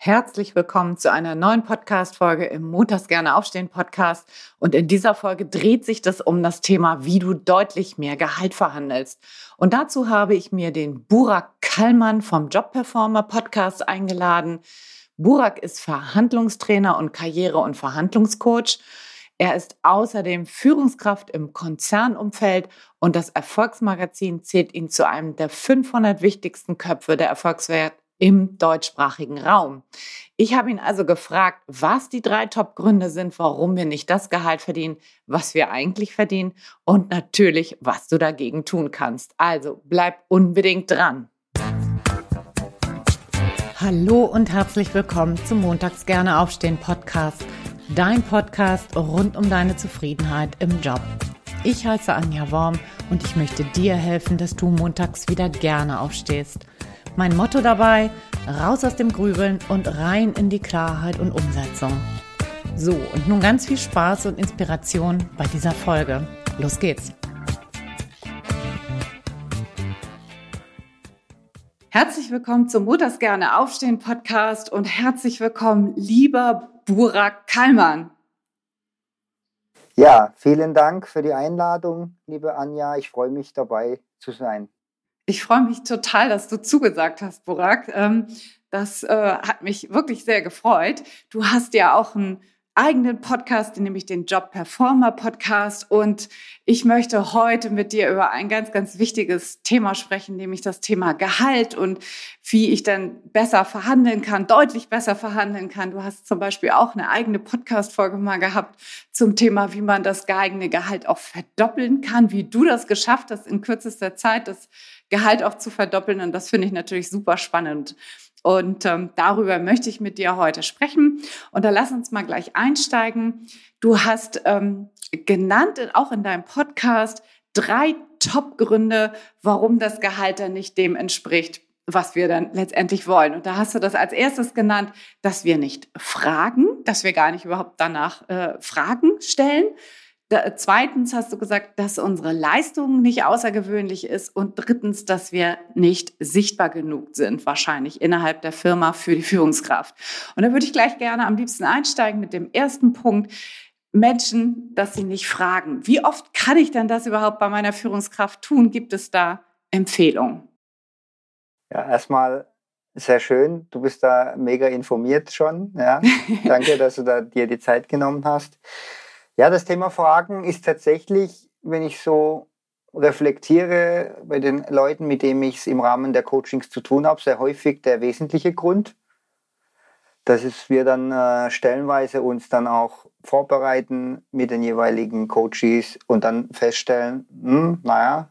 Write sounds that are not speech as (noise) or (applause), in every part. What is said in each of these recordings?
Herzlich willkommen zu einer neuen Podcast-Folge im Montags gerne aufstehen Podcast. Und in dieser Folge dreht sich das um das Thema, wie du deutlich mehr Gehalt verhandelst. Und dazu habe ich mir den Burak Kallmann vom Job Performer Podcast eingeladen. Burak ist Verhandlungstrainer und Karriere- und Verhandlungscoach. Er ist außerdem Führungskraft im Konzernumfeld und das Erfolgsmagazin zählt ihn zu einem der 500 wichtigsten Köpfe der Erfolgswelt im deutschsprachigen Raum. Ich habe ihn also gefragt, was die drei Top-Gründe sind, warum wir nicht das Gehalt verdienen, was wir eigentlich verdienen und natürlich, was du dagegen tun kannst. Also bleib unbedingt dran. Hallo und herzlich willkommen zum Montags gerne aufstehen Podcast, dein Podcast rund um deine Zufriedenheit im Job. Ich heiße Anja Worm und ich möchte dir helfen, dass du montags wieder gerne aufstehst. Mein Motto dabei, raus aus dem Grübeln und rein in die Klarheit und Umsetzung. So, und nun ganz viel Spaß und Inspiration bei dieser Folge. Los geht's! Herzlich willkommen zum Mutters gerne aufstehen Podcast und herzlich willkommen, lieber Burak Kallmann. Ja, vielen Dank für die Einladung, liebe Anja. Ich freue mich dabei zu sein. Ich freue mich total, dass du zugesagt hast, Burak. Ähm, das äh, hat mich wirklich sehr gefreut. Du hast ja auch einen eigenen Podcast, nämlich den Job Performer Podcast. Und ich möchte heute mit dir über ein ganz, ganz wichtiges Thema sprechen, nämlich das Thema Gehalt und wie ich dann besser verhandeln kann, deutlich besser verhandeln kann. Du hast zum Beispiel auch eine eigene Podcast-Folge mal gehabt zum Thema, wie man das eigene Gehalt auch verdoppeln kann, wie du das geschafft hast, in kürzester Zeit das Gehalt auch zu verdoppeln. Und das finde ich natürlich super spannend. Und ähm, darüber möchte ich mit dir heute sprechen. Und da lass uns mal gleich einsteigen. Du hast ähm, genannt, auch in deinem Podcast, drei Top-Gründe, warum das Gehalt dann nicht dem entspricht, was wir dann letztendlich wollen. Und da hast du das als erstes genannt, dass wir nicht fragen, dass wir gar nicht überhaupt danach äh, Fragen stellen, da, zweitens hast du gesagt, dass unsere Leistung nicht außergewöhnlich ist. Und drittens, dass wir nicht sichtbar genug sind, wahrscheinlich innerhalb der Firma für die Führungskraft. Und da würde ich gleich gerne am liebsten einsteigen mit dem ersten Punkt. Menschen, dass sie nicht fragen. Wie oft kann ich denn das überhaupt bei meiner Führungskraft tun? Gibt es da Empfehlungen? Ja, erstmal sehr schön. Du bist da mega informiert schon. Ja. (laughs) Danke, dass du da dir die Zeit genommen hast. Ja, das Thema Fragen ist tatsächlich, wenn ich so reflektiere bei den Leuten, mit denen ich es im Rahmen der Coachings zu tun habe, sehr häufig der wesentliche Grund, dass es wir dann äh, stellenweise uns dann auch vorbereiten mit den jeweiligen Coaches und dann feststellen, hm, naja,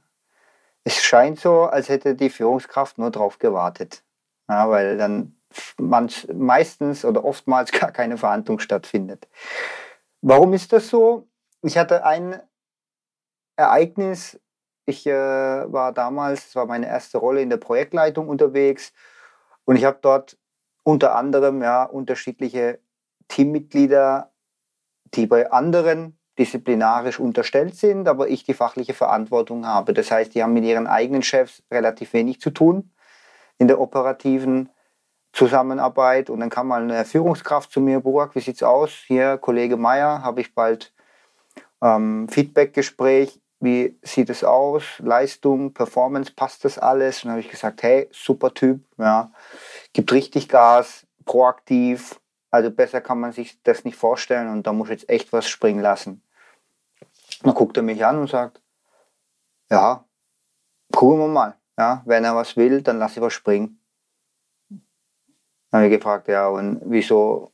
es scheint so, als hätte die Führungskraft nur darauf gewartet. Ja, weil dann manch, meistens oder oftmals (laughs) gar keine Verhandlung stattfindet. Warum ist das so? Ich hatte ein Ereignis. Ich äh, war damals, es war meine erste Rolle in der Projektleitung unterwegs und ich habe dort unter anderem ja unterschiedliche Teammitglieder, die bei anderen disziplinarisch unterstellt sind, aber ich die fachliche Verantwortung habe. Das heißt, die haben mit ihren eigenen Chefs relativ wenig zu tun in der operativen Zusammenarbeit und dann kam mal eine Führungskraft zu mir, Burak, wie sieht's aus? Hier, Kollege Meier, habe ich bald ähm, Feedbackgespräch. Wie sieht es aus? Leistung, Performance, passt das alles? Und dann habe ich gesagt, hey, super Typ, ja, gibt richtig Gas, proaktiv. Also besser kann man sich das nicht vorstellen und da muss jetzt echt was springen lassen. dann guckt er mich an und sagt, ja, gucken wir mal. Ja, wenn er was will, dann lass ich was springen. Dann habe ich gefragt, ja, und wieso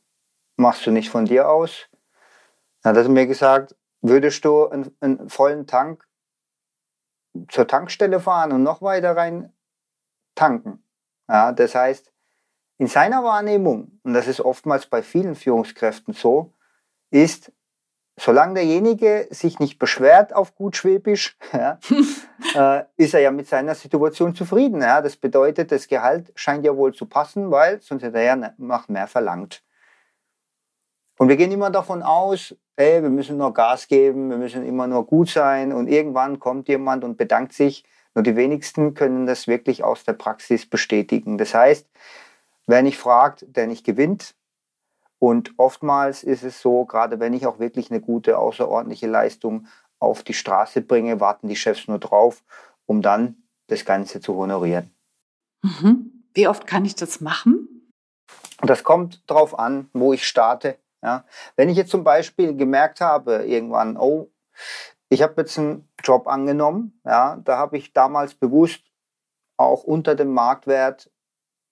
machst du nicht von dir aus? Dann hat er mir gesagt, würdest du einen, einen vollen Tank zur Tankstelle fahren und noch weiter rein tanken? Ja, das heißt, in seiner Wahrnehmung, und das ist oftmals bei vielen Führungskräften so, ist, solange derjenige sich nicht beschwert auf gut Schwäbisch, (laughs) ja, (laughs) äh, ist er ja mit seiner Situation zufrieden. Ja. Das bedeutet, das Gehalt scheint ja wohl zu passen, weil sonst hätte er ja noch mehr verlangt. Und wir gehen immer davon aus, ey, wir müssen nur Gas geben, wir müssen immer nur gut sein und irgendwann kommt jemand und bedankt sich. Nur die wenigsten können das wirklich aus der Praxis bestätigen. Das heißt, wer nicht fragt, der nicht gewinnt. Und oftmals ist es so, gerade wenn ich auch wirklich eine gute, außerordentliche Leistung auf die Straße bringe, warten die Chefs nur drauf, um dann das Ganze zu honorieren. Mhm. Wie oft kann ich das machen? Das kommt darauf an, wo ich starte. Ja. Wenn ich jetzt zum Beispiel gemerkt habe, irgendwann, oh, ich habe jetzt einen Job angenommen, ja, da habe ich damals bewusst auch unter dem Marktwert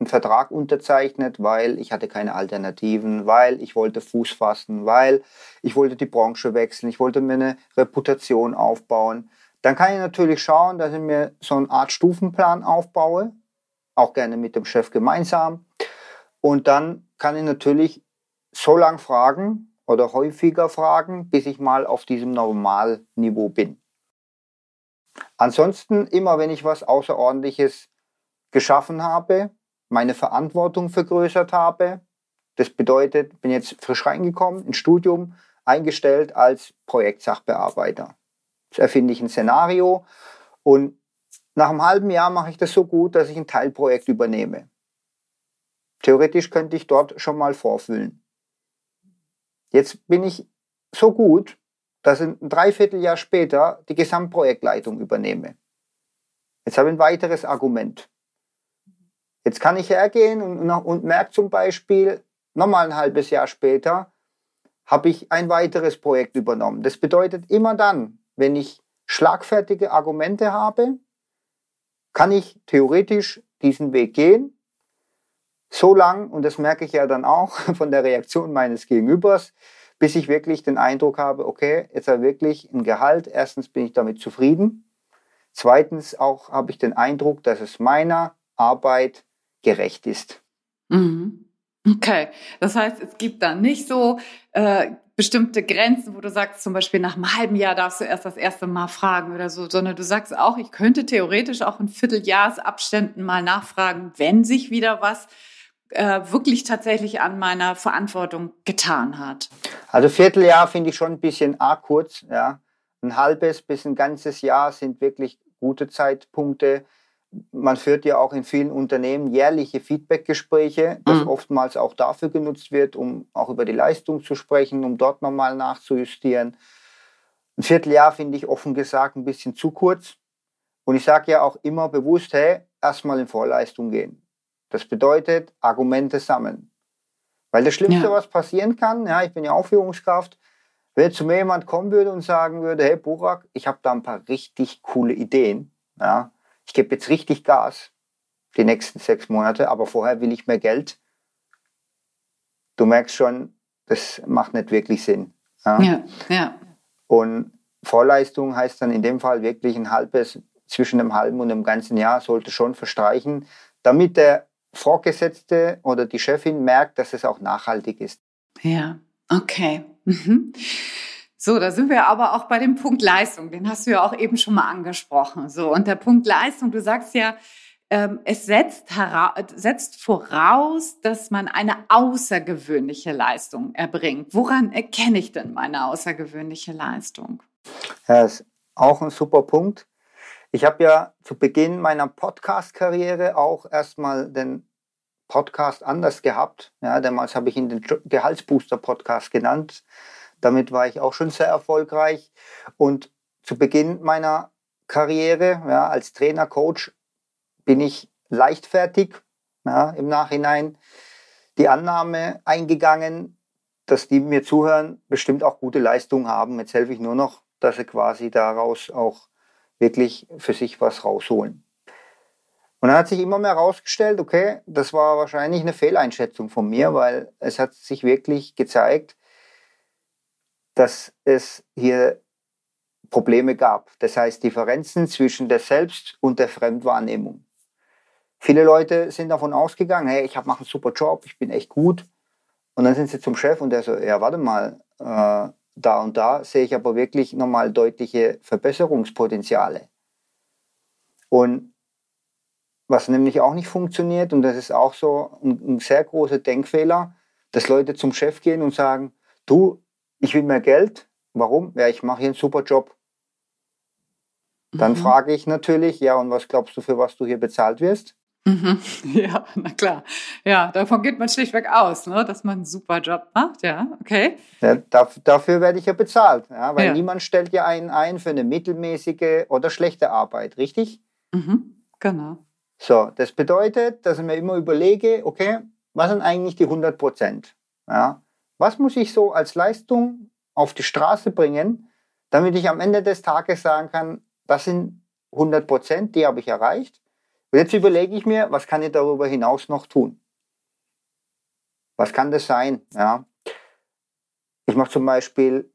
einen Vertrag unterzeichnet, weil ich hatte keine Alternativen, weil ich wollte Fuß fassen, weil ich wollte die Branche wechseln, ich wollte mir eine Reputation aufbauen. Dann kann ich natürlich schauen, dass ich mir so eine Art Stufenplan aufbaue, auch gerne mit dem Chef gemeinsam. Und dann kann ich natürlich so lang fragen oder häufiger fragen, bis ich mal auf diesem Normalniveau bin. Ansonsten immer, wenn ich was Außerordentliches geschaffen habe, meine Verantwortung vergrößert habe. Das bedeutet, bin jetzt frisch reingekommen ins Studium, eingestellt als Projektsachbearbeiter. Jetzt erfinde ich ein Szenario und nach einem halben Jahr mache ich das so gut, dass ich ein Teilprojekt übernehme. Theoretisch könnte ich dort schon mal vorfüllen. Jetzt bin ich so gut, dass ich ein Dreivierteljahr später die Gesamtprojektleitung übernehme. Jetzt habe ich ein weiteres Argument. Jetzt kann ich hergehen und, und merke zum Beispiel, nochmal ein halbes Jahr später, habe ich ein weiteres Projekt übernommen. Das bedeutet, immer dann, wenn ich schlagfertige Argumente habe, kann ich theoretisch diesen Weg gehen. So lang, und das merke ich ja dann auch (laughs) von der Reaktion meines Gegenübers, bis ich wirklich den Eindruck habe, okay, jetzt habe ich wirklich ein Gehalt. Erstens bin ich damit zufrieden. Zweitens auch habe ich den Eindruck, dass es meiner Arbeit gerecht ist. Mhm. Okay, das heißt, es gibt da nicht so äh, bestimmte Grenzen, wo du sagst, zum Beispiel nach einem halben Jahr darfst du erst das erste Mal fragen oder so, sondern du sagst auch, ich könnte theoretisch auch in Vierteljahresabständen mal nachfragen, wenn sich wieder was äh, wirklich tatsächlich an meiner Verantwortung getan hat. Also Vierteljahr finde ich schon ein bisschen arg kurz, ja. Ein halbes bis ein ganzes Jahr sind wirklich gute Zeitpunkte man führt ja auch in vielen Unternehmen jährliche Feedbackgespräche, das mhm. oftmals auch dafür genutzt wird, um auch über die Leistung zu sprechen, um dort nochmal nachzujustieren. Ein Vierteljahr finde ich offen gesagt ein bisschen zu kurz. Und ich sage ja auch immer bewusst, hey, erstmal in Vorleistung gehen. Das bedeutet Argumente sammeln. Weil das Schlimmste, ja. was passieren kann, ja, ich bin ja auch Führungskraft, wenn zu mir jemand kommen würde und sagen würde, hey Burak, ich habe da ein paar richtig coole Ideen, ja, ich gebe jetzt richtig Gas die nächsten sechs Monate, aber vorher will ich mehr Geld. Du merkst schon, das macht nicht wirklich Sinn. Ja, ja. ja. Und Vorleistung heißt dann in dem Fall wirklich ein halbes, zwischen einem halben und einem ganzen Jahr sollte schon verstreichen, damit der Vorgesetzte oder die Chefin merkt, dass es auch nachhaltig ist. Ja, okay. Mhm. So, da sind wir aber auch bei dem Punkt Leistung. Den hast du ja auch eben schon mal angesprochen. So, und der Punkt Leistung, du sagst ja, ähm, es setzt, setzt voraus, dass man eine außergewöhnliche Leistung erbringt. Woran erkenne ich denn meine außergewöhnliche Leistung? Das ist auch ein super Punkt. Ich habe ja zu Beginn meiner Podcast-Karriere auch erstmal den Podcast anders gehabt. Ja, damals habe ich ihn den Gehaltsbooster-Podcast genannt. Damit war ich auch schon sehr erfolgreich. Und zu Beginn meiner Karriere ja, als Trainer, Coach, bin ich leichtfertig ja, im Nachhinein die Annahme eingegangen, dass die mir zuhören, bestimmt auch gute Leistungen haben. Jetzt helfe ich nur noch, dass sie quasi daraus auch wirklich für sich was rausholen. Und dann hat sich immer mehr herausgestellt, okay, das war wahrscheinlich eine Fehleinschätzung von mir, weil es hat sich wirklich gezeigt, dass es hier Probleme gab. Das heißt Differenzen zwischen der Selbst- und der Fremdwahrnehmung. Viele Leute sind davon ausgegangen, hey, ich mache einen super Job, ich bin echt gut. Und dann sind sie zum Chef und der so, ja, warte mal, äh, da und da sehe ich aber wirklich nochmal deutliche Verbesserungspotenziale. Und was nämlich auch nicht funktioniert, und das ist auch so ein, ein sehr großer Denkfehler, dass Leute zum Chef gehen und sagen, du, ich will mehr Geld. Warum? Ja, ich mache hier einen super Job. Dann mhm. frage ich natürlich, ja, und was glaubst du, für was du hier bezahlt wirst? Mhm. (laughs) Ja, na klar. Ja, davon geht man schlichtweg aus, ne? dass man einen super Job macht. Ja, okay. Ja, dafür werde ich ja bezahlt, ja, weil ja. niemand stellt ja einen ein für eine mittelmäßige oder schlechte Arbeit, richtig? Mhm. Genau. So, das bedeutet, dass ich mir immer überlege, okay, was sind eigentlich die 100 Prozent? Ja, was muss ich so als Leistung auf die Straße bringen, damit ich am Ende des Tages sagen kann, das sind 100 Prozent, die habe ich erreicht. Und jetzt überlege ich mir, was kann ich darüber hinaus noch tun? Was kann das sein? Ja. Ich mache zum Beispiel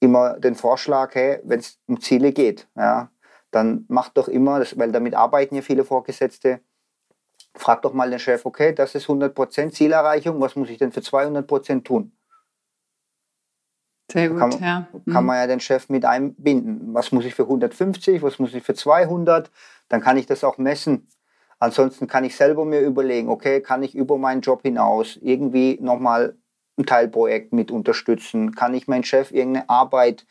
immer den Vorschlag, hey, wenn es um Ziele geht, ja, dann mach doch immer, weil damit arbeiten ja viele Vorgesetzte, frag doch mal den Chef, okay, das ist 100% Zielerreichung, was muss ich denn für 200% tun? Sehr gut, kann, ja. Kann mhm. man ja den Chef mit einbinden. Was muss ich für 150, was muss ich für 200? Dann kann ich das auch messen. Ansonsten kann ich selber mir überlegen, okay, kann ich über meinen Job hinaus irgendwie nochmal ein Teilprojekt mit unterstützen? Kann ich meinen Chef irgendeine Arbeit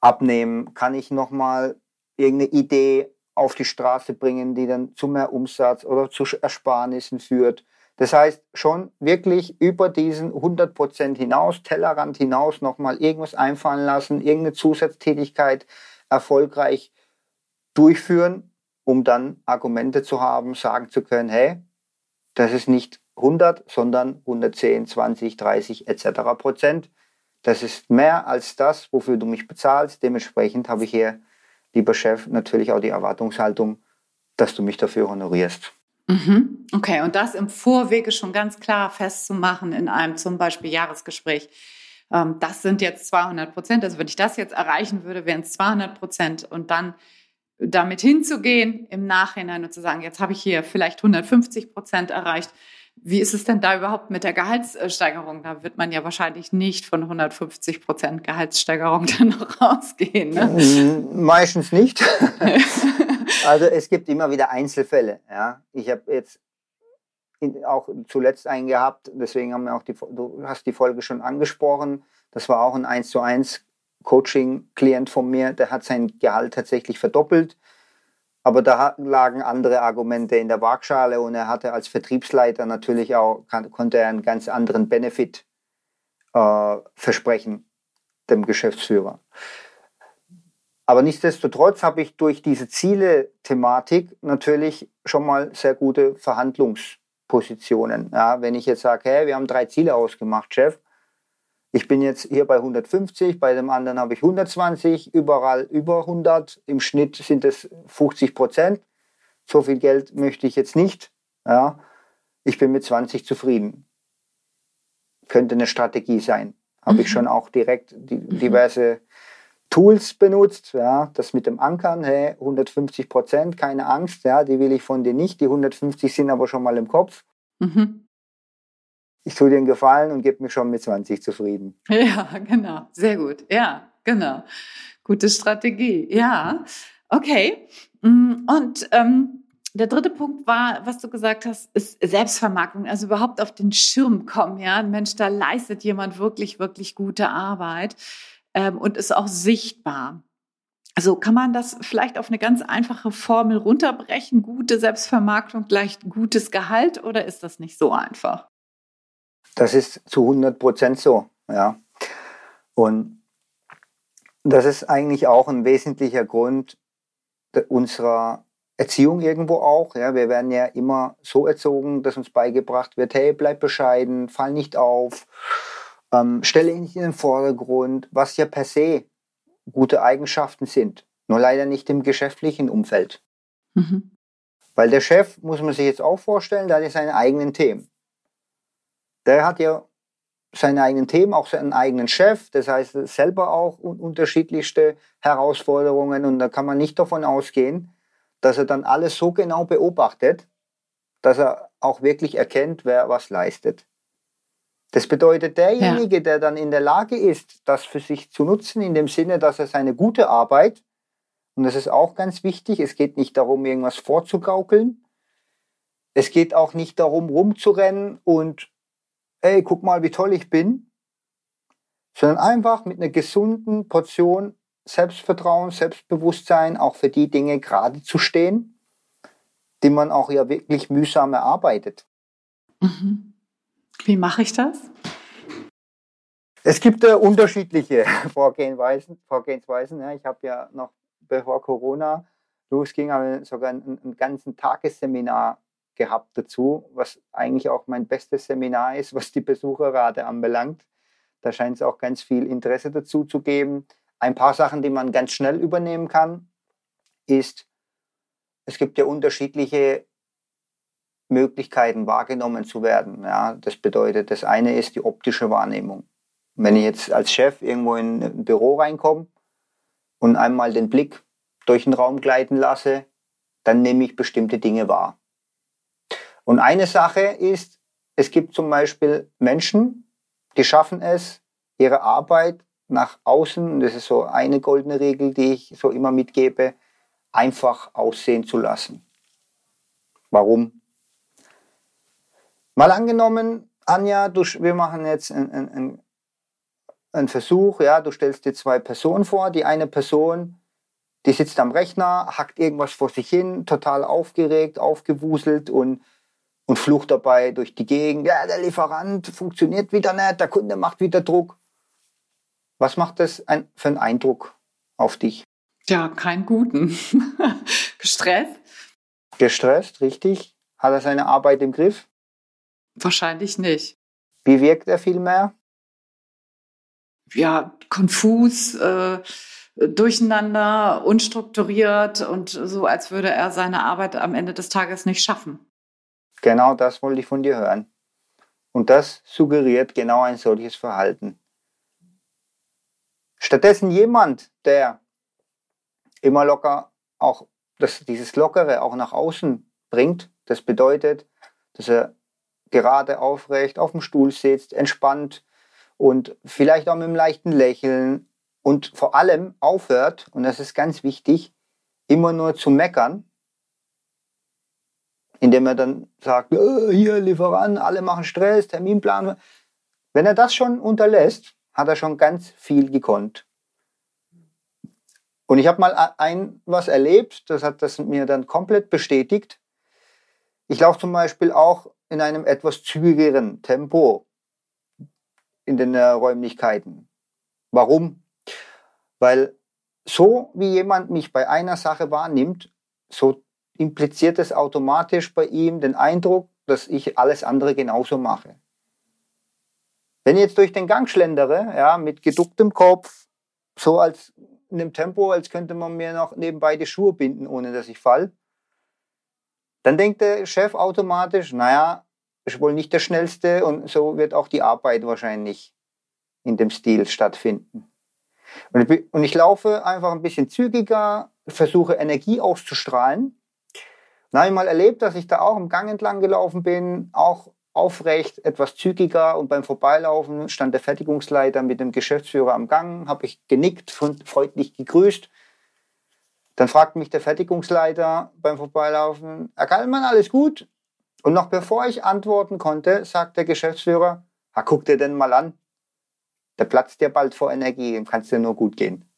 abnehmen? Kann ich nochmal irgendeine Idee auf die Straße bringen, die dann zu mehr Umsatz oder zu Ersparnissen führt? Das heißt, schon wirklich über diesen 100% hinaus, Tellerrand hinaus, nochmal irgendwas einfallen lassen, irgendeine Zusatztätigkeit erfolgreich durchführen, um dann Argumente zu haben, sagen zu können, hey, das ist nicht 100, sondern 110, 20, 30 etc. Prozent. Das ist mehr als das, wofür du mich bezahlst. Dementsprechend habe ich hier, lieber Chef, natürlich auch die Erwartungshaltung, dass du mich dafür honorierst. Mhm. Okay, und das im Vorwege schon ganz klar festzumachen in einem zum Beispiel Jahresgespräch. Ähm, das sind jetzt 200 Prozent. Also wenn ich das jetzt erreichen würde, wären es 200 Prozent. Und dann damit hinzugehen im Nachhinein und zu sagen, jetzt habe ich hier vielleicht 150 Prozent erreicht. Wie ist es denn da überhaupt mit der Gehaltssteigerung? Da wird man ja wahrscheinlich nicht von 150 Prozent Gehaltssteigerung (laughs) dann noch rausgehen. Ne? Meistens nicht. (laughs) Also es gibt immer wieder Einzelfälle. Ja. Ich habe jetzt auch zuletzt einen gehabt, deswegen haben wir auch die, du hast die Folge schon angesprochen. Das war auch ein 1 zu 1 Coaching-Klient von mir, der hat sein Gehalt tatsächlich verdoppelt. Aber da lagen andere Argumente in der Waagschale und er hatte als Vertriebsleiter natürlich auch, konnte er einen ganz anderen Benefit äh, versprechen, dem Geschäftsführer. Aber nichtsdestotrotz habe ich durch diese Ziele-Thematik natürlich schon mal sehr gute Verhandlungspositionen. Ja, wenn ich jetzt sage, hey, wir haben drei Ziele ausgemacht, Chef, ich bin jetzt hier bei 150, bei dem anderen habe ich 120, überall über 100, im Schnitt sind es 50 Prozent. So viel Geld möchte ich jetzt nicht. Ja, ich bin mit 20 zufrieden. Könnte eine Strategie sein. Habe mhm. ich schon auch direkt die, diverse Tools benutzt, ja, das mit dem Ankern, hey, 150 Prozent, keine Angst, ja, die will ich von dir nicht, die 150 sind aber schon mal im Kopf. Mhm. Ich tue dir einen Gefallen und gebe mich schon mit 20 zufrieden. (laughs) Ja, genau, sehr gut, ja, genau. Gute Strategie, ja, okay. Mm, und ähm, der dritte Punkt war, was du gesagt hast, ist Selbstvermarktung, also überhaupt auf den Schirm kommen, ja. Mensch, da leistet jemand wirklich, wirklich gute Arbeit ähm, und ist auch sichtbar. Also kann man das vielleicht auf eine ganz einfache Formel runterbrechen? Gute Selbstvermarktung gleich gutes Gehalt oder ist das nicht so einfach? Das ist zu 100 Prozent so, ja. Und das ist eigentlich auch ein wesentlicher Grund unserer Erziehung irgendwo auch. Ja, wir werden ja immer so erzogen, dass uns beigebracht wird, hey, bleib bescheiden, fall nicht auf, ähm, stelle ihn nicht in den Vordergrund, was ja per se gute Eigenschaften sind, nur leider nicht im geschäftlichen Umfeld. Mhm. Weil der Chef, muss man sich jetzt auch vorstellen, der hat ja seine eigenen Themen. Der hat ja seine eigenen Themen, auch seinen eigenen Chef, das heißt selber auch unterschiedlichste Herausforderungen und da kann man nicht davon ausgehen, dass er dann alles so genau beobachtet, dass er auch wirklich erkennt, wer was leistet. Das bedeutet, derjenige, ja. der dann in der Lage ist, das für sich zu nutzen, in dem Sinne, dass er seine gute Arbeit, und das ist auch ganz wichtig, es geht nicht darum, irgendwas vorzugaukeln, es geht auch nicht darum, rumzurennen und, ey, guck mal, wie toll ich bin, sondern einfach mit einer gesunden Portion Selbstvertrauen, Selbstbewusstsein, auch für die Dinge gerade zu stehen, die man auch ja wirklich mühsam erarbeitet. Mhm. Wie mache ich das? Es gibt äh, unterschiedliche (laughs) Vorgehensweisen. Vorgehensweisen ja. Ich habe ja noch bevor Corona losging, habe sogar einen, einen ganzen Tagesseminar gehabt dazu, was eigentlich auch mein bestes Seminar ist, (laughs) was die Besucherrate anbelangt. Da scheint es auch ganz viel Interesse dazu zu geben. Ein paar Sachen, die man ganz schnell übernehmen kann, ist, es gibt ja unterschiedliche Möglichkeiten, wahrgenommen zu werden. Ja, das bedeutet, das eine ist die optische Wahrnehmung. Wenn ich jetzt als Chef irgendwo in ein Büro reinkomme und einmal den Blick durch den Raum gleiten lasse, dann nehme ich bestimmte Dinge wahr. Und eine Sache ist, es gibt zum Beispiel Menschen, die schaffen es, ihre Arbeit nach außen, das ist so eine goldene Regel, die ich so immer mitgebe, einfach aussehen zu lassen. Warum? Mal angenommen, Anja, du, wir machen jetzt einen, einen, einen Versuch, ja, du stellst dir zwei Personen vor. Die eine Person, die sitzt am Rechner, hackt irgendwas vor sich hin, total aufgeregt, aufgewuselt und, und flucht dabei durch die Gegend. Ja, der Lieferant funktioniert wieder nicht, der Kunde macht wieder Druck. Was macht das für einen Eindruck auf dich? Ja, keinen guten. (laughs) Gestresst? Gestresst, richtig. Hat er seine Arbeit im Griff? Wahrscheinlich nicht. Wie wirkt er vielmehr? Ja, konfus, äh, durcheinander, unstrukturiert und so, als würde er seine Arbeit am Ende des Tages nicht schaffen. Genau das wollte ich von dir hören. Und das suggeriert genau ein solches Verhalten. Stattdessen jemand, der immer locker auch dass dieses Lockere auch nach außen bringt, das bedeutet, dass er gerade aufrecht auf dem Stuhl sitzt, entspannt und vielleicht auch mit einem leichten Lächeln und vor allem aufhört, und das ist ganz wichtig, immer nur zu meckern, indem er dann sagt, äh, hier Lieferant, alle machen Stress, Terminplan. Wenn er das schon unterlässt, hat er schon ganz viel gekonnt. Und ich habe mal ein was erlebt, das hat das mir dann komplett bestätigt. Ich laufe zum Beispiel auch in einem etwas zügigeren Tempo in den äh, Räumlichkeiten. Warum? Weil so wie jemand mich bei einer Sache wahrnimmt, so impliziert es automatisch bei ihm den Eindruck, dass ich alles andere genauso mache. Wenn ich jetzt durch den Gang schlendere, ja, mit geducktem Kopf, so als in einem Tempo, als könnte man mir noch nebenbei die Schuhe binden, ohne dass ich fall, dann denkt der Chef automatisch, naja, ist wohl nicht der schnellste und so wird auch die Arbeit wahrscheinlich in dem Stil stattfinden. Und ich, und ich laufe einfach ein bisschen zügiger, versuche Energie auszustrahlen. Dann habe ich mal erlebt, dass ich da auch im Gang entlang gelaufen bin, auch aufrecht, etwas zügiger und beim Vorbeilaufen stand der Fertigungsleiter mit dem Geschäftsführer am Gang, habe ich genickt, freundlich gegrüßt. Dann fragt mich der Fertigungsleiter beim Vorbeilaufen, Herr Kallmann, alles gut? Und noch bevor ich antworten konnte, sagt der Geschäftsführer, ha, guck dir denn mal an, der platzt dir bald vor Energie, dem kannst dir nur gut gehen.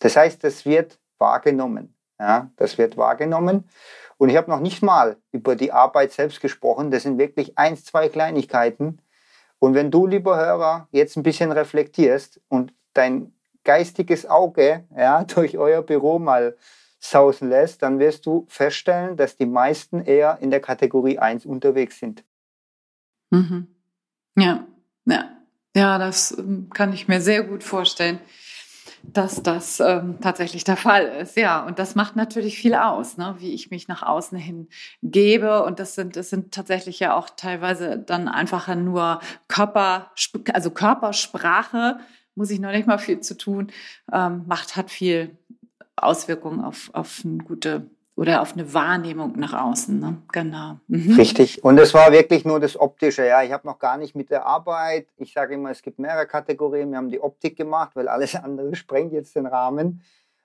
Das heißt, das wird wahrgenommen. Ja, das wird wahrgenommen. Und ich habe noch nicht mal über die Arbeit selbst gesprochen. Das sind wirklich eins, zwei Kleinigkeiten. Und wenn du, lieber Hörer, jetzt ein bisschen reflektierst und dein geistiges Auge ja, (laughs) durch euer Büro mal sausen lässt, dann wirst du feststellen, dass die meisten eher in der Kategorie 1 unterwegs sind. Mhm. Ja, ja, ja, das ähm, kann ich mir sehr gut vorstellen, dass das ähm, tatsächlich der Fall ist. Ja, und das macht natürlich viel aus, ne? wie ich mich nach außen hin gebe. Und das sind, das sind tatsächlich ja auch teilweise dann einfach nur Körper, also Körpersprache, muss ich noch nicht mal viel zu tun, ähm, macht, hat viel Auswirkungen auf, auf eine gute oder auf eine Wahrnehmung nach außen. Ne? Genau. Mhm. Richtig. Und es war wirklich nur das Optische. Ja, ich habe noch gar nicht mit der Arbeit. Ich sage immer, es gibt mehrere Kategorien. Wir haben die Optik gemacht, weil alles (laughs) andere sprengt jetzt den Rahmen.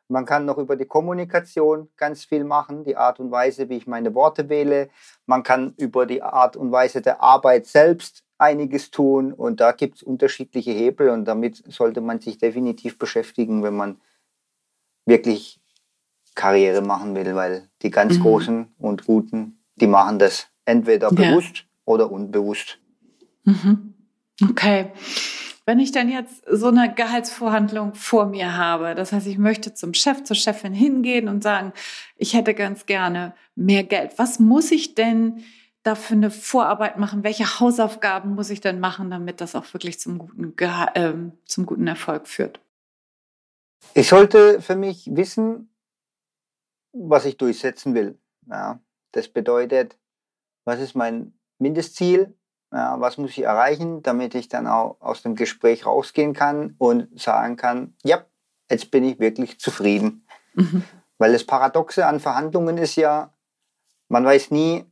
Man kann noch über die Kommunikation ganz viel machen, die Art und Weise, wie ich meine Worte wähle. Man kann über die Art und Weise der Arbeit selbst einiges tun. Und da gibt es unterschiedliche Hebel. Und damit sollte man sich definitiv beschäftigen, wenn man wirklich Karriere machen will, weil die ganz mhm. Großen und Guten, die machen das entweder ja. bewusst oder unbewusst. Mhm. Okay. Wenn ich dann jetzt so eine Gehaltsvorhandlung vor mir habe, das heißt, ich möchte zum Chef, zur Chefin hingehen und sagen, ich hätte ganz gerne mehr Geld. Was muss ich denn dafür eine Vorarbeit machen? Welche Hausaufgaben muss ich denn machen, damit das auch wirklich zum guten, äh, zum guten Erfolg führt? Ich sollte für mich wissen, was ich durchsetzen will. Ja, das bedeutet, was ist mein Mindestziel? Ja, was muss ich erreichen, damit ich dann auch aus dem Gespräch rausgehen kann und sagen kann, ja, jetzt bin ich wirklich zufrieden. Mhm. Weil das Paradoxe an Verhandlungen ist ja, man weiß nie,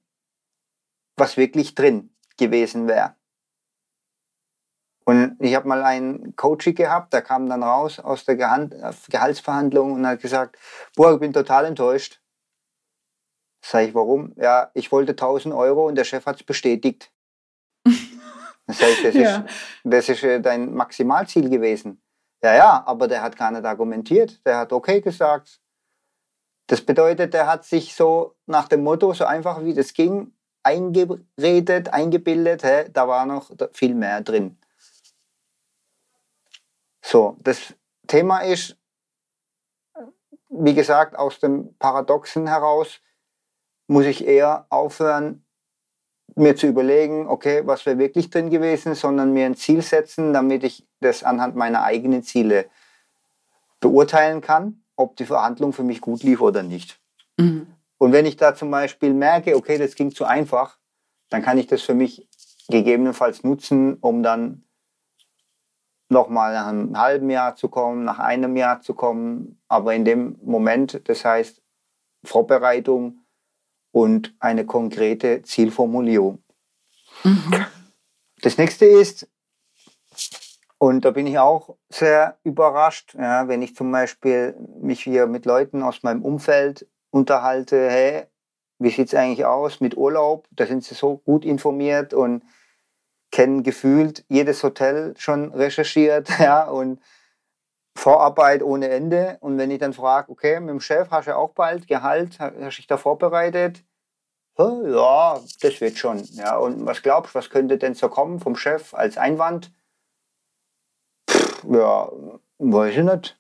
was wirklich drin gewesen wäre. Und ich habe mal einen Coach gehabt, der kam dann raus aus der Gehaltsverhandlung und hat gesagt, boah, ich bin total enttäuscht. Sag ich, warum? Ja, ich wollte 1000 Euro und der Chef hat es bestätigt. (laughs) Das heißt, das, ja. ist, das ist äh, dein Maximalziel gewesen. Ja, ja, aber der hat gar nicht argumentiert. Der hat okay gesagt. Das bedeutet, der hat sich so nach dem Motto, so einfach wie das ging, eingeredet, eingebildet, hä, da war noch viel mehr drin. So, das Thema ist, wie gesagt, aus dem Paradoxen heraus muss ich eher aufhören, mir zu überlegen, okay, was wäre wirklich drin gewesen, sondern mir ein Ziel setzen, damit ich das anhand meiner eigenen Ziele beurteilen kann, ob die Verhandlung für mich gut lief oder nicht. Mhm. Und wenn ich da zum Beispiel merke, okay, das ging zu einfach, dann kann ich das für mich gegebenenfalls nutzen, um dann nochmal nach einem halben Jahr zu kommen, nach einem Jahr zu kommen. Aber in dem Moment, das heißt Vorbereitung und eine konkrete Zielformulierung. Mhm. Das nächste ist, und da bin ich auch sehr überrascht, ja, wenn ich zum Beispiel mich hier mit Leuten aus meinem Umfeld unterhalte, hey, wie sieht es eigentlich aus mit Urlaub? Da sind sie so gut informiert und kennen gefühlt jedes Hotel schon recherchiert, (laughs) ja, und Vorarbeit ohne Ende. Und wenn ich dann frage, okay, mit dem Chef hast du auch bald Gehalt, hast du dich da vorbereitet? Ja, das wird schon. Ja, und was glaubst du, was könnte denn so kommen vom Chef als Einwand? Pff, ja, weiß ich nicht.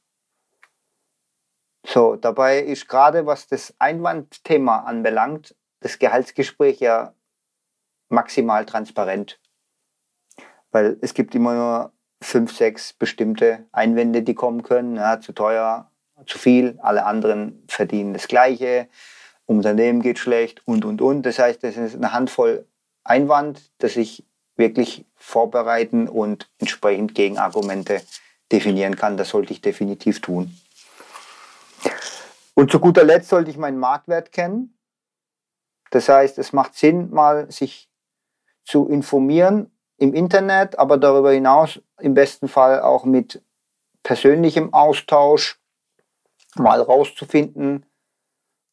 So, dabei ist gerade, was das Einwandthema anbelangt, das Gehaltsgespräch ja maximal transparent. Weil es gibt immer nur fünf, sechs bestimmte Einwände, die kommen können. Ja, zu teuer, zu viel, alle anderen verdienen das Gleiche, Unternehmen geht schlecht und, und, und. Das heißt, das ist eine Handvoll Einwand, dass ich wirklich vorbereiten und entsprechend Gegenargumente definieren kann. Das sollte ich definitiv tun. Und zu guter Letzt sollte ich meinen Marktwert kennen. Das heißt, es macht Sinn, mal sich zu informieren im Internet, aber darüber hinaus im besten Fall auch mit persönlichem Austausch mal rauszufinden,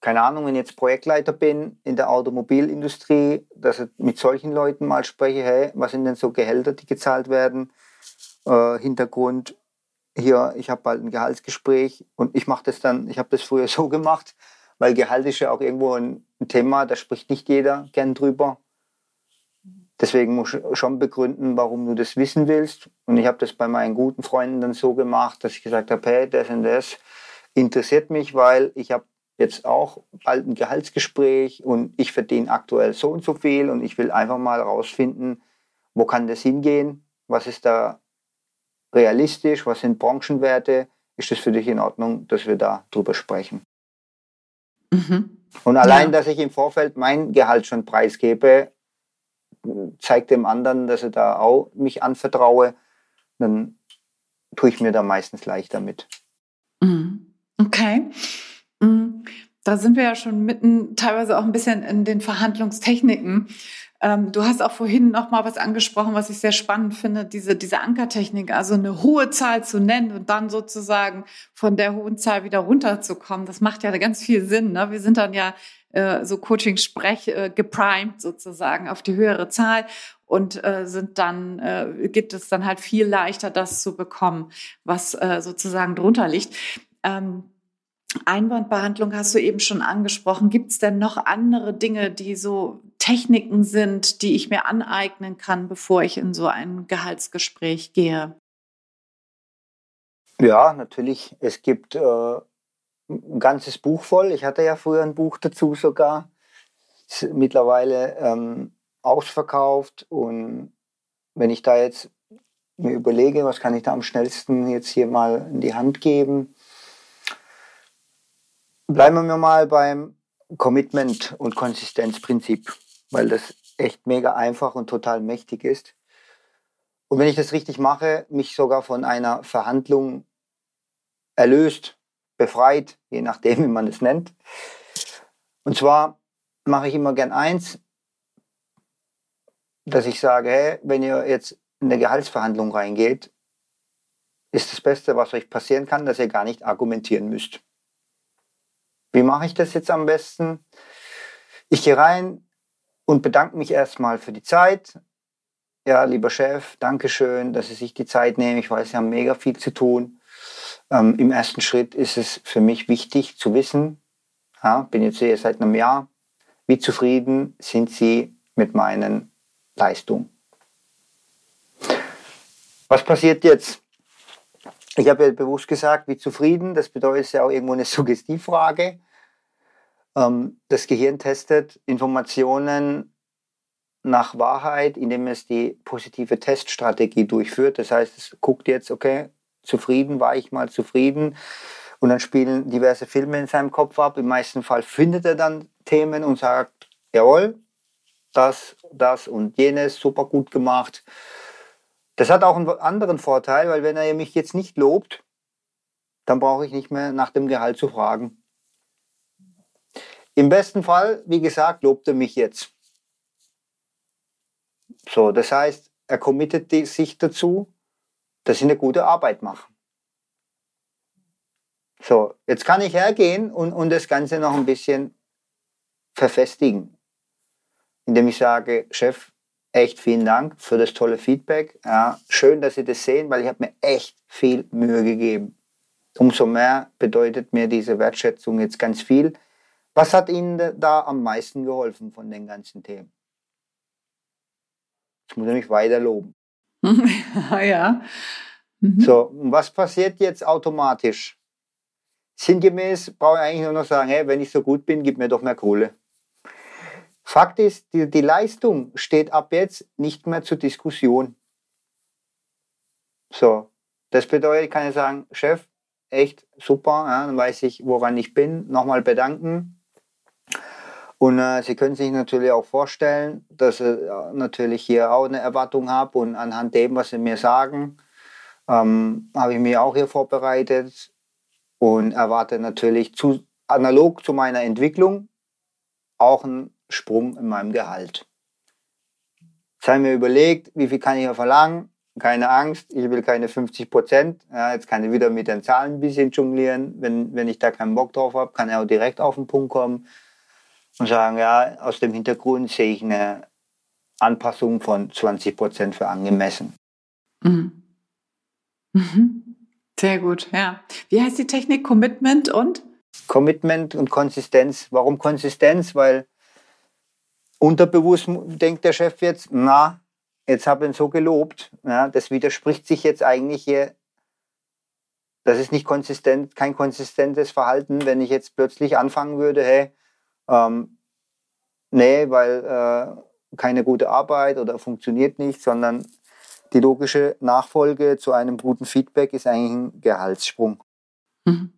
keine Ahnung, wenn ich jetzt Projektleiter bin in der Automobilindustrie, dass ich mit solchen Leuten mal spreche, hey, was sind denn so Gehälter, die gezahlt werden? Äh, Hintergrund, hier, ich habe bald ein Gehaltsgespräch und ich mache das dann, ich habe das früher (laughs) so gemacht, weil Gehalt ist ja auch irgendwo ein, ein Thema, da spricht nicht jeder gern drüber. Deswegen muss ich schon begründen, warum du das wissen willst. Und ich habe das bei meinen guten Freunden dann so gemacht, dass ich gesagt habe, hey, das und das interessiert mich, weil ich habe jetzt auch bald ein Gehaltsgespräch und ich verdiene aktuell so und so viel und ich will einfach mal rausfinden, wo kann das hingehen, was ist da realistisch, was sind Branchenwerte, ist das für dich in Ordnung, dass wir da drüber sprechen. Mhm. Und allein, ja. dass ich im Vorfeld mein Gehalt schon preisgebe, zeigt dem anderen, dass ich da auch mich anvertraue, dann tue ich mir da meistens leichter mit. Mhm. Okay. Mhm. Da sind wir ja schon mitten teilweise auch ein bisschen in den Verhandlungstechniken. Ähm, du hast auch vorhin noch mal was angesprochen, was ich sehr spannend finde, diese, diese Ankertechnik, also eine hohe Zahl zu nennen und dann sozusagen von der hohen Zahl wieder runterzukommen. Das macht ja ganz viel Sinn. Ne? Wir sind dann ja äh, so Coaching-Sprech äh, geprimed sozusagen auf die höhere Zahl und äh, sind dann, äh, gibt es dann halt viel leichter, das zu bekommen, was äh, sozusagen drunter liegt. Ähm, Einwandbehandlung hast du eben schon angesprochen. Gibt es denn noch andere Dinge, die so Techniken sind, die ich mir aneignen kann, bevor ich in so ein Gehaltsgespräch gehe? Ja, natürlich. Es gibt äh, ein ganzes Buch voll. Ich hatte ja früher ein Buch dazu sogar. Ist mittlerweile ähm, ausverkauft. Und wenn ich da jetzt mir überlege, was kann ich da am schnellsten jetzt hier mal in die Hand geben, bleiben wir mal beim Commitment- und Konsistenzprinzip, weil das echt mega einfach und total mächtig ist. Und wenn ich das richtig mache, mich sogar von einer Verhandlung erlöst, befreit, je nachdem, (laughs) wie man es nennt. Und zwar mache ich immer gern eins, dass ich sage, hey, wenn ihr jetzt in eine Gehaltsverhandlung reingeht, ist das Beste, was euch passieren kann, dass ihr gar nicht argumentieren müsst. Wie mache ich das jetzt am besten? Ich gehe rein und bedanke mich erstmal für die Zeit. Ja, lieber Chef, danke schön, dass Sie sich die Zeit nehmen. Ich weiß, Sie haben mega viel zu tun. Ähm, Im ersten Schritt ist es für mich wichtig zu wissen, ja, bin jetzt hier seit einem Jahr, wie zufrieden sind Sie mit meinen Leistungen? Was passiert jetzt? Ich habe ja bewusst gesagt, wie zufrieden, das bedeutet ja auch irgendwo eine (laughs) Suggestivfrage. Ähm, das Gehirn testet Informationen nach Wahrheit, indem es die positive Teststrategie durchführt. Das heißt, es guckt jetzt, okay, zufrieden, war ich mal zufrieden. Und dann spielen diverse Filme in seinem Kopf ab. Im meisten Fall findet er dann Themen und sagt, jawohl, das, das und jenes, super gut gemacht. Das hat auch einen anderen Vorteil, weil wenn er mich jetzt nicht lobt, dann brauche ich nicht mehr nach dem Gehalt zu fragen. Im besten Fall, wie gesagt, lobt er mich jetzt. So, das heißt, er committet sich dazu, dass ich eine gute Arbeit mache. So, jetzt kann ich hergehen und, und das Ganze noch ein bisschen verfestigen, indem ich sage, Chef, echt vielen Dank für das tolle Feedback. Ja, schön, dass Sie das sehen, weil ich habe mir echt viel Mühe gegeben. Umso mehr bedeutet mir diese Wertschätzung jetzt ganz viel. Was hat Ihnen da am meisten geholfen von den ganzen Themen? Jetzt muss ich mich weiter loben. (laughs) ja. Mhm. So, und was passiert jetzt automatisch? Sinngemäß brauche ich eigentlich nur noch sagen, hey, wenn ich so gut bin, gib mir doch mehr Kohle. Fakt ist, die, die Leistung steht ab jetzt nicht mehr zur Diskussion. So, das bedeutet, ich kann ja sagen, Chef, echt super, ja, dann weiß ich, woran ich bin. Nochmal bedanken. Und äh, Sie können sich natürlich auch vorstellen, dass ich äh, natürlich hier auch eine Erwartung habe und anhand dem, was Sie mir sagen, ähm, habe ich mich auch hier vorbereitet und erwarte natürlich zu, analog zu meiner Entwicklung auch einen Sprung in meinem Gehalt. Jetzt habe ich mir überlegt, wie viel kann ich hier verlangen? Keine Angst, ich will keine 50 Prozent. Ja, jetzt kann ich wieder mit den Zahlen ein bisschen jonglieren. Wenn, wenn ich da keinen Bock drauf habe, kann er auch direkt auf den Punkt kommen und sagen, ja, aus dem Hintergrund sehe ich eine Anpassung von 20 Prozent für angemessen. Mhm. Mhm. Sehr gut, ja. Wie heißt die Technik? Commitment und? Commitment und Konsistenz. Warum Konsistenz? Weil unterbewusst denkt der Chef jetzt, na, jetzt habe ich ihn so gelobt. Ja, das widerspricht sich jetzt eigentlich hier. Das ist nicht konsistent, kein konsistentes Verhalten, wenn ich jetzt plötzlich anfangen würde, hey, ähm, nee, weil äh, keine gute Arbeit oder funktioniert nicht, sondern die logische Nachfolge zu einem guten Feedback ist eigentlich ein Gehaltssprung. Mhm.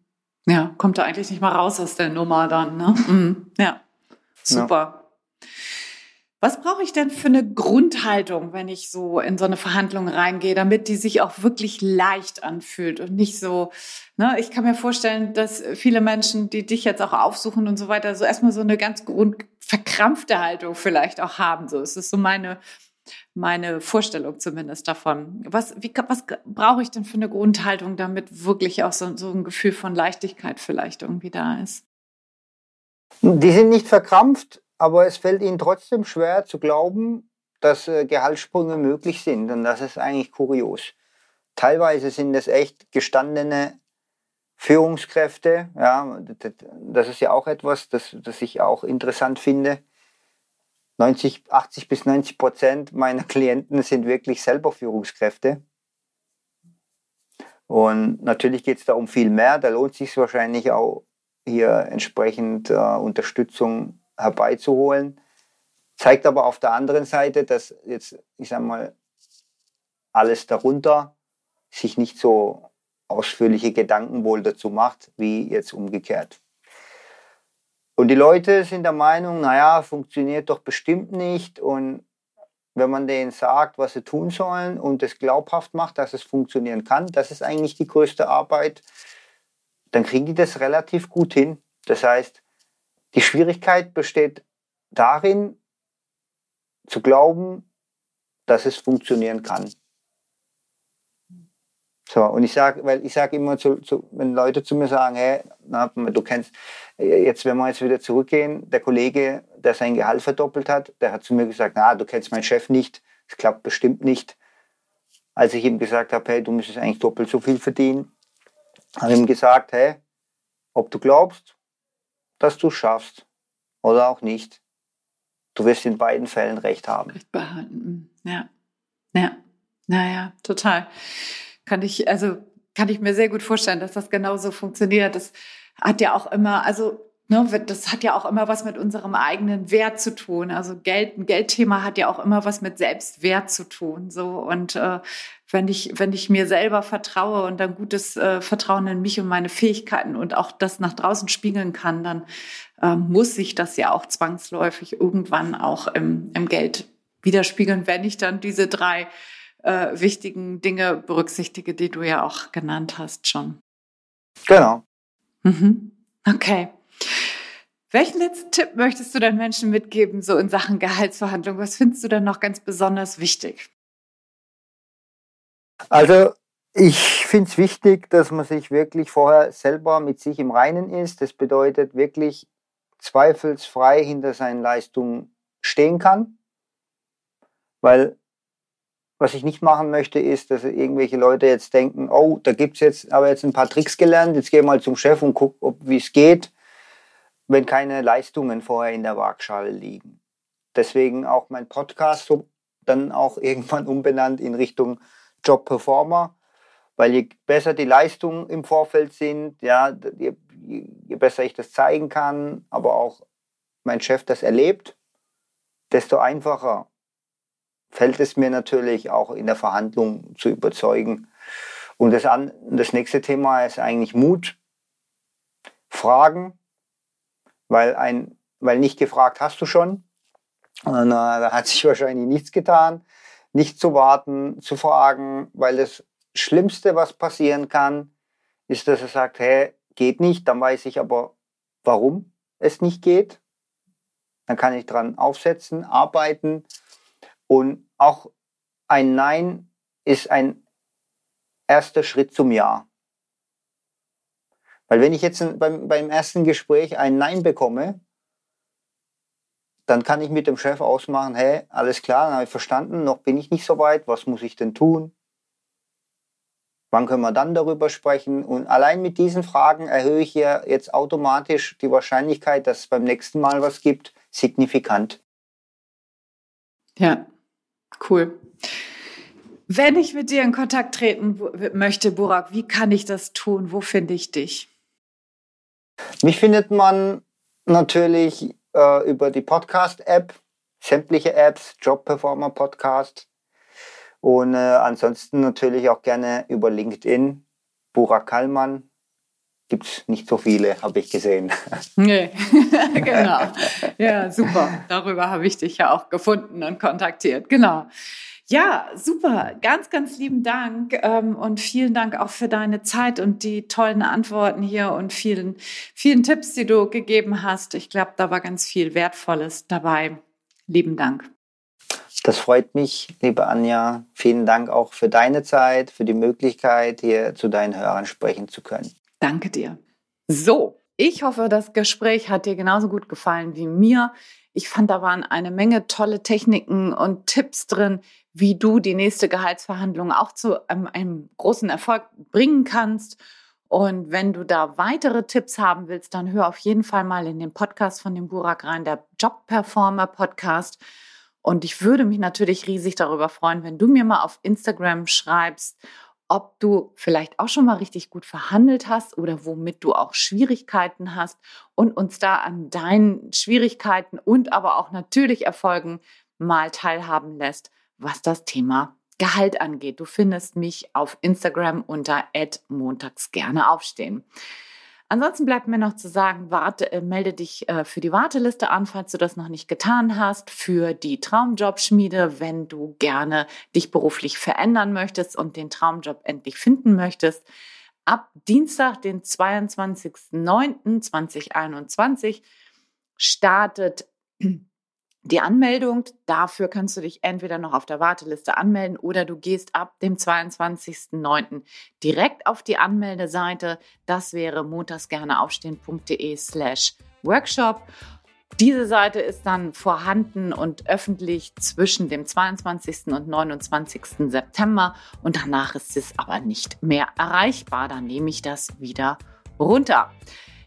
Ja, kommt da eigentlich nicht mal raus aus der Nummer dann, ne? Mhm. Ja, super. Ja. Was brauche ich denn für eine Grundhaltung, wenn ich so in so eine Verhandlung reingehe, damit die sich auch wirklich leicht anfühlt und nicht so, ne, ich kann mir vorstellen, dass viele Menschen, die dich jetzt auch aufsuchen und so weiter, so erstmal so eine ganz grundverkrampfte Haltung vielleicht auch haben. So, es ist so meine, meine Vorstellung zumindest davon. Was, wie, was brauche ich denn für eine Grundhaltung, damit wirklich auch so, so ein Gefühl von Leichtigkeit vielleicht irgendwie da ist? Die sind nicht verkrampft, aber es fällt ihnen trotzdem schwer zu glauben, dass äh, Gehaltssprünge möglich sind. Und das ist eigentlich kurios. Teilweise sind es echt gestandene Führungskräfte, ja, das ist ja auch etwas, das, das ich auch interessant finde. 90, 80 bis 90 Prozent meiner (laughs) Klienten sind wirklich selber Führungskräfte. Und natürlich geht es da um viel mehr. Da lohnt es sich wahrscheinlich auch, hier entsprechend äh, Unterstützung herbeizuholen. Zeigt aber auf der anderen Seite, dass jetzt, ich sag mal, alles darunter sich nicht so ausführliche Gedanken wohl dazu macht, wie jetzt umgekehrt. Und die Leute sind der Meinung, naja, funktioniert doch bestimmt nicht. Und wenn man denen sagt, was sie tun sollen und es glaubhaft macht, dass es funktionieren kann, das ist eigentlich die größte Arbeit, dann kriegen die das relativ gut hin. Das heißt, die Schwierigkeit besteht darin, zu glauben, dass es funktionieren kann. So, und ich sage, weil ich sage immer, zu, zu, wenn Leute zu mir sagen, hey, na, du kennst, jetzt, wenn wir jetzt wieder zurückgehen, der Kollege, der sein Gehalt verdoppelt hat, der hat zu mir gesagt, na, du kennst meinen Chef nicht, es klappt bestimmt nicht. Als ich ihm gesagt habe, hey, du müsstest eigentlich doppelt so viel verdienen, habe ich ihm gesagt, hey, ob du glaubst, dass du schaffst oder auch nicht, du wirst in beiden Fällen recht haben. Recht behalten, ja. Ja, naja, total kann ich, also kann ich mir sehr gut vorstellen, dass das genauso funktioniert. Das hat ja auch immer, also ne, das hat ja auch immer was mit unserem eigenen Wert zu tun. Also Geld, ein Geldthema hat ja auch immer was mit Selbstwert zu tun. So und äh, wenn ich, wenn ich mir selber vertraue und dann gutes äh, Vertrauen in mich und meine Fähigkeiten und auch das nach draußen spiegeln kann, dann äh, muss sich das ja auch zwangsläufig irgendwann auch im, im Geld widerspiegeln, wenn ich dann diese drei äh, wichtigen Dinge berücksichtige, die du ja auch genannt hast schon. Genau. Mhm. Okay. Welchen letzten Tipp möchtest du den Menschen mitgeben, so in Sachen Gehaltsverhandlung? Was findest du denn noch ganz besonders wichtig? Also, ich finde es wichtig, dass man sich wirklich vorher selber mit sich im Reinen ist. Das bedeutet wirklich zweifelsfrei hinter seinen Leistungen stehen kann. Weil was ich nicht machen möchte, ist, dass irgendwelche Leute jetzt denken, oh, da gibt es jetzt aber jetzt ein paar Tricks gelernt, jetzt geh mal zum Chef und guck, wie es geht, wenn keine Leistungen vorher in der Waagschale liegen. Deswegen auch mein Podcast so dann auch (laughs) irgendwann umbenannt in Richtung Job Performer, weil je besser die Leistungen im Vorfeld sind, ja, je, je besser ich das zeigen kann, aber auch mein Chef das erlebt, desto einfacher fällt es mir natürlich auch in der Verhandlung zu überzeugen. Und das, an, das nächste Thema ist eigentlich Mut, Fragen, weil, ein, weil nicht gefragt hast du schon. Und, äh, da hat sich (laughs) wahrscheinlich nichts getan. Nicht zu warten, zu fragen, weil das Schlimmste, was passieren kann, ist, dass er sagt, hey, geht nicht, dann weiß ich aber, warum es nicht geht. Dann kann ich dran aufsetzen, arbeiten und auch ein Nein ist ein erster Schritt zum Ja. Weil wenn ich jetzt beim, beim ersten Gespräch ein Nein bekomme, dann kann ich mit dem Chef ausmachen, hey, alles klar, dann habe ich verstanden, noch bin ich nicht so weit, was muss ich denn tun? Wann können wir dann darüber sprechen? Und allein mit diesen Fragen erhöhe ich ja jetzt automatisch die Wahrscheinlichkeit, dass es beim nächsten Mal was gibt, signifikant. Ja, Cool. Wenn ich mit dir in Kontakt treten möchte, Burak, wie kann ich das tun? Wo finde ich dich? Mich findet man natürlich äh, über die Podcast-App, sämtliche Apps, Job Performer Podcast. Und äh, ansonsten natürlich auch gerne über LinkedIn, Burak Kallmann. Gibt es nicht so viele, habe ich gesehen. (laughs) Nee, (laughs) genau. Ja, super. Darüber habe ich dich ja auch gefunden und kontaktiert. Genau. Ja, super. Ganz, ganz lieben Dank ähm, und vielen Dank auch für deine Zeit und die tollen Antworten hier und vielen, vielen Tipps, die du gegeben hast. Ich glaube, da war ganz viel Wertvolles dabei. Lieben Dank. Das freut mich, liebe Anja. Vielen Dank auch für deine Zeit, für die Möglichkeit, hier zu deinen Hörern sprechen zu können. Danke dir. So, ich hoffe, das Gespräch hat dir genauso gut gefallen wie mir. Ich fand, da waren eine Menge tolle Techniken und Tipps drin, wie du die nächste Gehaltsverhandlung auch zu einem, einem großen Erfolg bringen kannst. Und wenn du da weitere Tipps haben willst, dann hör auf jeden Fall mal in den Podcast von dem Burak rein, der Job Performer Podcast. Und ich würde mich natürlich riesig darüber freuen, wenn du mir mal auf Instagram schreibst, ob du vielleicht auch schon mal richtig gut verhandelt hast oder womit du auch Schwierigkeiten hast und uns da an deinen Schwierigkeiten und aber auch natürlich Erfolgen mal teilhaben lässt, was das Thema Gehalt angeht. Du findest mich auf Instagram unter montags gerne aufstehen. Ansonsten bleibt mir noch zu sagen, warte, äh, melde dich äh, für die Warteliste an, falls du das noch nicht getan hast, für die Traumjobschmiede, wenn du gerne dich beruflich verändern möchtest und den Traumjob endlich finden möchtest. Ab Dienstag, den 22.09.2021, startet die Anmeldung. Dafür kannst du dich entweder noch auf der Warteliste anmelden oder du gehst ab dem 22.09. direkt auf die Anmeldeseite. Das wäre montagsgerneaufstehen.de slash Workshop. Diese Seite ist dann vorhanden und öffentlich zwischen dem 22. und 29. September und danach ist es aber nicht mehr erreichbar. Dann nehme ich das wieder runter.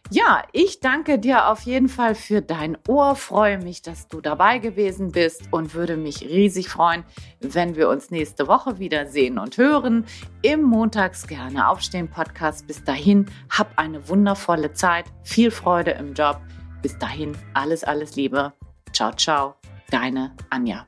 Ja, ich danke dir auf jeden Fall für dein Ohr, freue mich, dass du dabei gewesen bist und würde mich riesig freuen, wenn wir uns nächste Woche wiedersehen und hören im Montags gerne aufstehen Podcast. Bis dahin, hab eine wundervolle Zeit, viel Freude im Job. Bis dahin, alles, alles Liebe. Ciao, ciao, deine Anja.